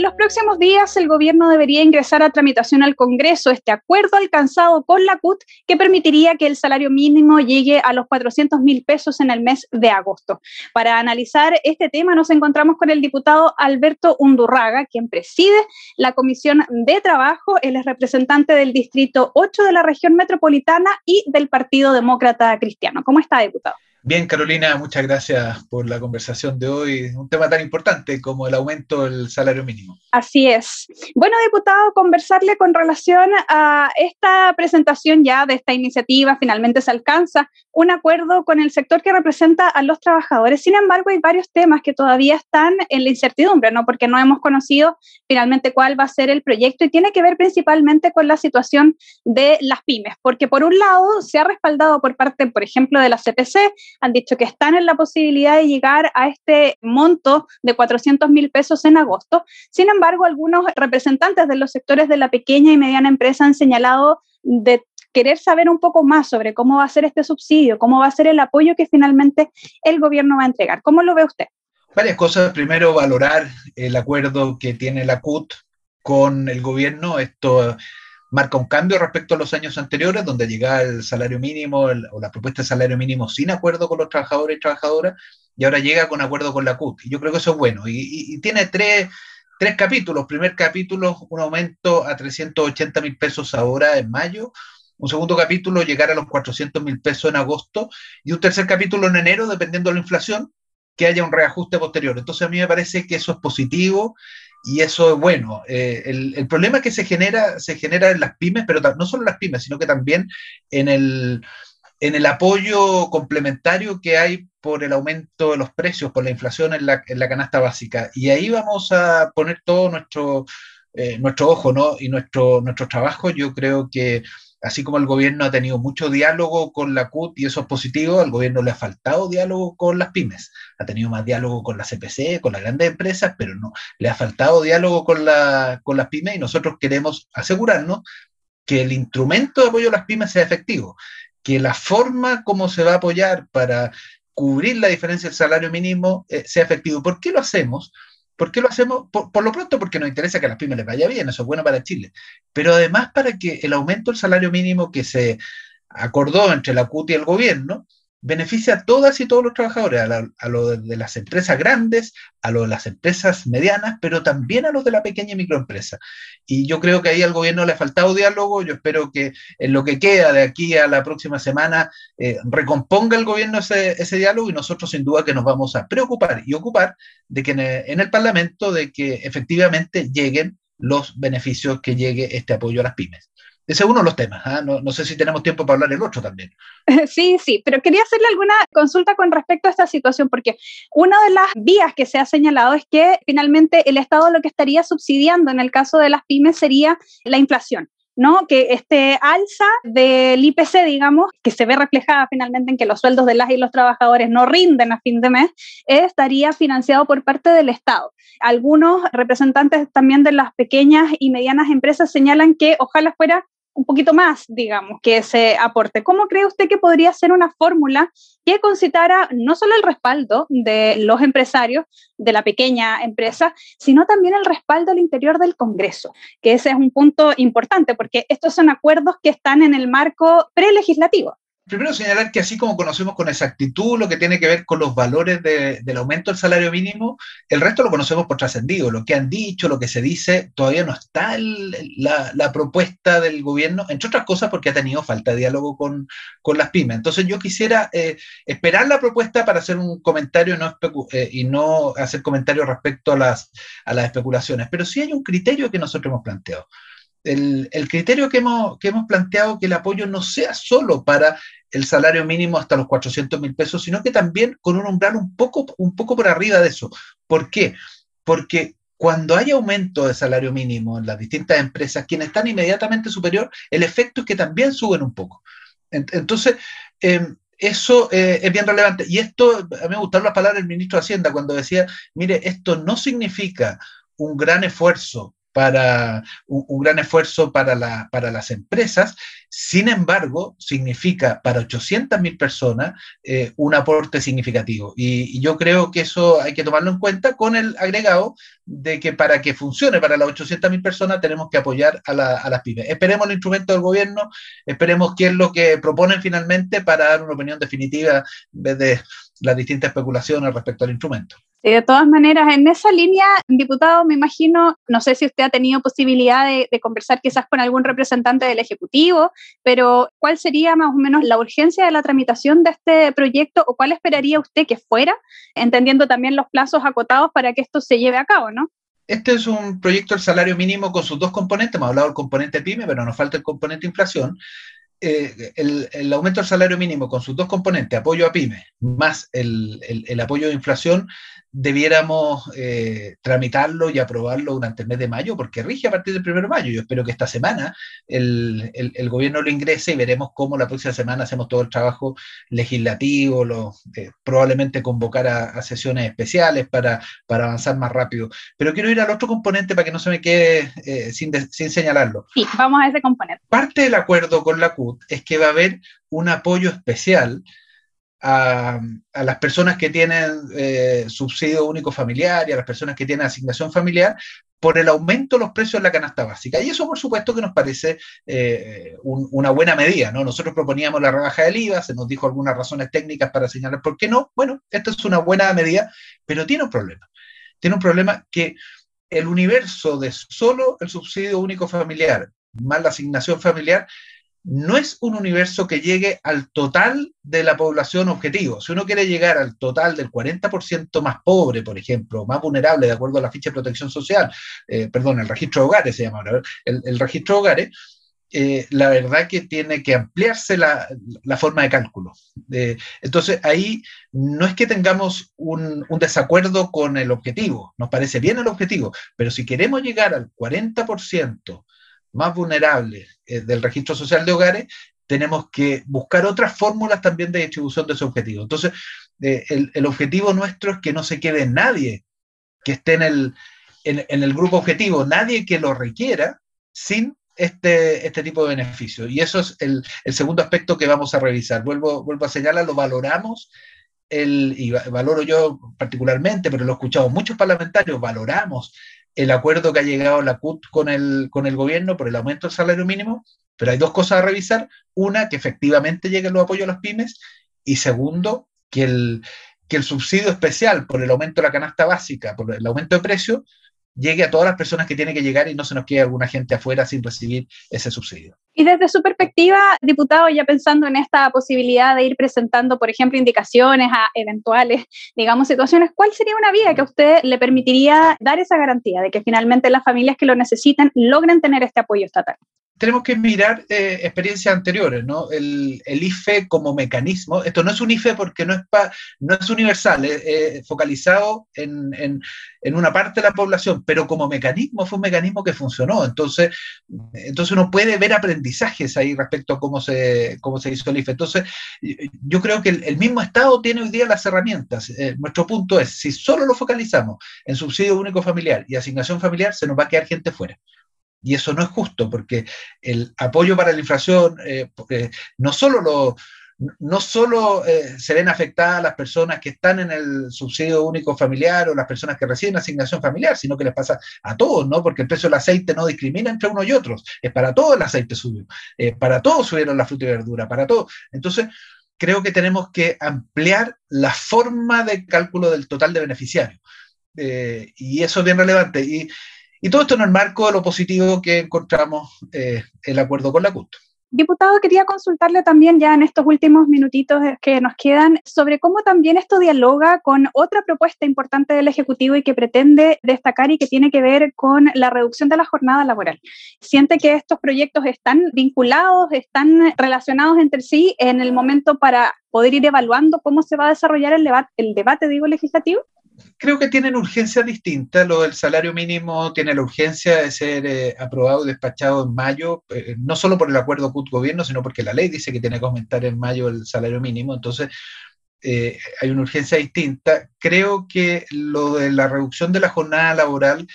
En los próximos días, el gobierno debería ingresar a tramitación al Congreso este acuerdo alcanzado con la CUT que permitiría que el salario mínimo llegue a los 400 mil pesos en el mes de agosto. Para analizar este tema, nos encontramos con el diputado Alberto Undurraga, quien preside la Comisión de Trabajo. Él es representante del Distrito 8 de la región metropolitana y del Partido Demócrata Cristiano. ¿Cómo está, diputado? Bien, Carolina, muchas gracias por la conversación de hoy. Un tema tan importante como el aumento del salario mínimo. Así es. Bueno, diputado, conversarle con relación a esta presentación ya de esta iniciativa. Finalmente se alcanza un acuerdo con el sector que representa a los trabajadores. Sin embargo, hay varios temas que todavía están en la incertidumbre, ¿no? Porque no hemos conocido finalmente cuál va a ser el proyecto y tiene que ver principalmente con la situación de las pymes. Porque por un lado se ha respaldado por parte, por ejemplo, de la CPC han dicho que están en la posibilidad de llegar a este monto de 400 mil pesos en agosto. Sin embargo, algunos representantes de los sectores de la pequeña y mediana empresa han señalado de querer saber un poco más sobre cómo va a ser este subsidio, cómo va a ser el apoyo que finalmente el gobierno va a entregar. ¿Cómo lo ve usted? Varias cosas. Primero, valorar el acuerdo que tiene la CUT con el gobierno. Esto marca un cambio respecto a los años anteriores, donde llegaba el salario mínimo o la propuesta de salario mínimo sin acuerdo con los trabajadores y trabajadoras, y ahora llega con acuerdo con la CUT. Y yo creo que eso es bueno. Y, tiene tres, tres, capítulos. Primer capítulo, un aumento a 380 mil pesos ahora en mayo. Un segundo capítulo, llegar a los 400 mil pesos en agosto. Y un tercer capítulo en enero, dependiendo de la inflación, que haya un reajuste posterior. Entonces a mí me parece que eso es positivo y eso es bueno. Eh, el, problema que se genera, se genera en las pymes, pero no solo en las pymes, sino que también en el, en el apoyo complementario que hay por el aumento de los precios, por la inflación en la, en la canasta básica. Y ahí vamos a poner todo nuestro, eh, nuestro ojo ¿no? y nuestro, nuestro trabajo. Yo creo que así como el gobierno ha tenido mucho diálogo con la CUT y eso es positivo, al gobierno le ha faltado diálogo con las pymes. Ha tenido más diálogo con la CPC, con las grandes empresas, pero no, le ha faltado diálogo con, la, con las pymes y nosotros queremos asegurarnos que el instrumento de apoyo a las pymes sea efectivo, que la forma como se va a apoyar para cubrir la diferencia del salario mínimo eh, sea efectivo. ¿Por qué lo hacemos? ¿Por qué lo hacemos? Por, lo pronto porque nos interesa que a las pymes les vaya bien, eso es bueno para Chile, pero además para que el aumento del salario mínimo que se acordó entre la CUT y el gobierno beneficia a todas y todos los trabajadores, a, los de las empresas grandes, a los de las empresas medianas, pero también a los de la pequeña y microempresa. Y yo creo que ahí al gobierno le ha faltado diálogo, yo espero que en lo que queda de aquí a la próxima semana eh, recomponga el gobierno ese, diálogo y nosotros sin duda que nos vamos a preocupar y ocupar de que en el Parlamento de que efectivamente lleguen los beneficios que llegue este apoyo a las pymes. Ese es uno de los temas. ¿ah? No, sé si tenemos tiempo para hablar del otro también. Sí, sí, pero quería hacerle alguna consulta con respecto a esta situación, porque una de las vías que se ha señalado es que finalmente el Estado lo que estaría subsidiando en el caso de las pymes sería la inflación. ¿No? Que este alza del IPC, digamos, que se ve reflejada finalmente en que los sueldos de las y los trabajadores no rinden a fin de mes, estaría financiado por parte del Estado. Algunos representantes también de las pequeñas y medianas empresas señalan que ojalá fuera un poquito más, digamos, que ese aporte. ¿Cómo cree usted que podría ser una fórmula que concitara no solo el respaldo de los empresarios de la pequeña empresa, sino también el respaldo al interior del Congreso? Que ese es un punto importante, porque estos son acuerdos que están en el marco prelegislativo primero señalar que así como conocemos con exactitud lo que tiene que ver con los valores del aumento del salario mínimo, el resto lo conocemos por trascendido. Lo que han dicho, lo que se dice, todavía no está la, propuesta del gobierno, entre otras cosas porque ha tenido falta de diálogo con, las pymes. Entonces yo quisiera eh, esperar la propuesta para hacer un comentario eh, y no hacer comentarios respecto a las, a las especulaciones. Pero sí hay un criterio que nosotros hemos planteado. El, criterio que hemos, que hemos planteado que el apoyo no sea solo para el salario mínimo hasta los 400 mil pesos, sino que también con un umbral un poco, un poco por arriba de eso. ¿Por qué? Porque cuando hay aumento de salario mínimo en las distintas empresas, quienes están inmediatamente superior, el efecto es que también suben un poco. Entonces, em, eso eh, es bien relevante. Y esto, a mí me gustaron las palabras del ministro de Hacienda cuando decía, mire, esto no significa un gran esfuerzo para un, gran esfuerzo para, la, para las empresas. Sin embargo, significa para 800.000 personas eh, un aporte significativo. Y, yo creo que eso hay que tomarlo en cuenta con el agregado de que para que funcione para las 800.000 personas tenemos que apoyar a, a, las pymes. Esperemos el instrumento del gobierno, esperemos qué es lo que proponen finalmente para dar una opinión definitiva en vez de las distintas especulaciones respecto al instrumento. De todas maneras, en esa línea, diputado, me imagino, no sé si usted ha tenido posibilidad de, conversar quizás con algún representante del Ejecutivo, pero ¿cuál sería más o menos la urgencia de la tramitación de este proyecto o cuál esperaría usted que fuera, entendiendo también los plazos acotados para que esto se lleve a cabo, ¿no? Este es un proyecto del salario mínimo con sus dos componentes, hemos hablado del componente PYME, pero nos falta el componente inflación, eh, el, aumento del salario mínimo con sus dos componentes, apoyo a pymes, más el, el apoyo de inflación, debiéramos eh, tramitarlo y aprobarlo durante el mes de mayo, porque rige a partir del 1 de mayo. Yo espero que esta semana el, gobierno lo ingrese y veremos cómo la próxima semana hacemos todo el trabajo legislativo, lo, eh, probablemente convocar a, sesiones especiales para, para, avanzar más rápido. Pero quiero ir al otro componente para que no se me quede sin, sin señalarlo. Sí, vamos a ese componente. Parte del acuerdo con la CUT es que va a haber un apoyo especial a, las personas que tienen eh, subsidio único familiar y a las personas que tienen asignación familiar por el aumento de los precios de la canasta básica. Y eso, por supuesto, que nos parece eh, una buena medida. ¿no? Nosotros proponíamos la rebaja del IVA, se nos dijo algunas razones técnicas para señalar por qué no. Bueno, esta es una buena medida, pero tiene un problema. Tiene un problema que el universo de solo el subsidio único familiar más la asignación familiar no es un universo que llegue al total de la población objetivo. Si uno quiere llegar al total del 40% más pobre, por ejemplo, más vulnerable, de acuerdo a la ficha de protección social, eh, perdón, el registro de hogares se llama ahora, el, registro de hogares, eh, la verdad que tiene que ampliarse la, forma de cálculo. entonces, ahí no es que tengamos un, un, desacuerdo con el objetivo, nos parece bien el objetivo, pero si queremos llegar al 40% más vulnerables eh, del registro social de hogares, tenemos que buscar otras fórmulas también de distribución de ese objetivo. Entonces, eh, el, objetivo nuestro es que no se quede nadie que esté en el, en, el grupo objetivo, nadie que lo requiera sin este, este tipo de beneficios. Y eso es el, el, segundo aspecto que vamos a revisar. Vuelvo, vuelvo a señalar, lo valoramos, el, y valoro yo particularmente, pero lo he escuchado muchos parlamentarios, valoramos el acuerdo que ha llegado la CUT con el, con el gobierno por el aumento del salario mínimo, pero hay dos cosas a revisar. Una, que efectivamente lleguen los apoyos a las pymes y segundo, que el, que el subsidio especial por el aumento de la canasta básica, por el aumento de precio, llegue a todas las personas que tienen que llegar y no se nos quede alguna gente afuera sin recibir ese subsidio. Y desde su perspectiva, diputado, ya pensando en esta posibilidad de ir presentando, por ejemplo, indicaciones a eventuales, digamos, situaciones, ¿cuál sería una vía que a usted le permitiría dar esa garantía de que finalmente las familias que lo necesitan logren tener este apoyo estatal? Tenemos que mirar eh, experiencias anteriores, ¿no? El, IFE como mecanismo, esto no es un IFE porque no es, universal, es, focalizado en, una parte de la población, pero como mecanismo fue un mecanismo que funcionó. Entonces, entonces uno puede ver aprendizajes ahí respecto a cómo se, cómo se hizo el IFE. Entonces, yo creo que el, mismo Estado tiene hoy día las herramientas. Eh, nuestro punto es, si solo lo focalizamos en subsidio único familiar y asignación familiar, se nos va a quedar gente fuera. Y eso no es justo, porque el apoyo para la inflación eh, no solo lo, no solo eh, se ven afectadas las personas que están en el subsidio único familiar o las personas que reciben asignación familiar, sino que les pasa a todos, ¿no? Porque el precio del aceite no discrimina entre unos y otros, es para todo el aceite subió, eh, para todos subieron la fruta y verdura, para todos. Entonces, creo que tenemos que ampliar la forma de cálculo del total de beneficiarios. y eso es bien relevante. Y, y todo esto en el marco de lo positivo que encontramos eh, el acuerdo con la CUT. Diputado, quería consultarle también ya en estos últimos minutitos que nos quedan sobre cómo también esto dialoga con otra propuesta importante del Ejecutivo y que pretende destacar y que tiene que ver con la reducción de la jornada laboral. ¿Siente que estos proyectos están vinculados, están relacionados entre sí en el momento para poder ir evaluando cómo se va a desarrollar el debate, el debate digo, legislativo? Creo que tienen urgencia distinta. Lo del salario mínimo tiene la urgencia de ser eh, aprobado y despachado en mayo, eh, no solo por el acuerdo CUT-gobierno, sino porque la ley dice que tiene que aumentar en mayo el salario mínimo. Entonces, eh, hay una urgencia distinta. Creo que lo de la reducción de la jornada laboral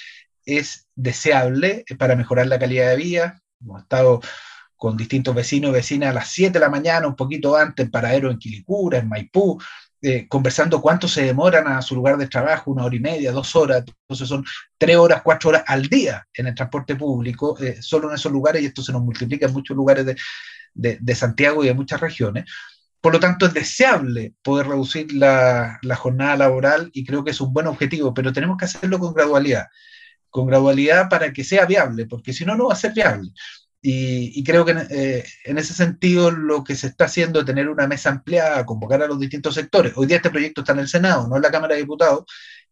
es deseable para mejorar la calidad de vida. Hemos estado con distintos vecinos y vecinas a las 7 de la mañana, un poquito antes, en Paradero, en Quilicura, en Maipú, eh, conversando cuánto se demoran a su lugar de trabajo, una hora y media, dos horas, entonces son tres horas, cuatro horas al día en el transporte público, eh, solo en esos lugares, y esto se nos multiplica en muchos lugares de, de, Santiago y de muchas regiones. Por lo tanto, es deseable poder reducir la, la, jornada laboral y creo que es un buen objetivo, pero tenemos que hacerlo con gradualidad, con gradualidad para que sea viable, porque si no, no va a ser viable. Y, creo que eh, en ese sentido lo que se está haciendo es tener una mesa ampliada, convocar a los distintos sectores. Hoy día este proyecto está en el Senado, no en la Cámara de Diputados.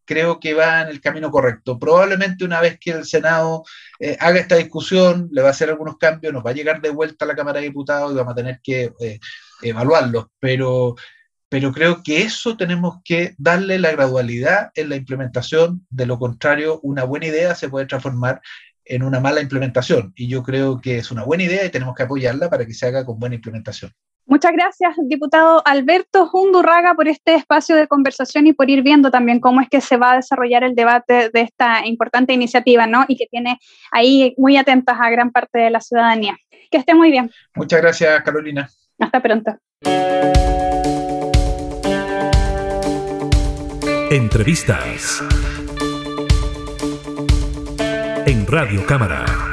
Creo que va en el camino correcto. Probablemente una vez que el Senado eh, haga esta discusión, le va a hacer algunos cambios, nos va a llegar de vuelta a la Cámara de Diputados y vamos a tener que eh, evaluarlos. Pero, pero creo que eso tenemos que darle la gradualidad en la implementación. De lo contrario, una buena idea se puede transformar en una mala implementación. Y yo creo que es una buena idea y tenemos que apoyarla para que se haga con buena implementación. Muchas gracias, diputado Alberto Jundurraga, por este espacio de conversación y por ir viendo también cómo es que se va a desarrollar el debate de esta importante iniciativa, ¿no? Y que tiene ahí muy atentas a gran parte de la ciudadanía. Que esté muy bien. Muchas gracias, Carolina. Hasta pronto. Entrevistas Radio Cámara.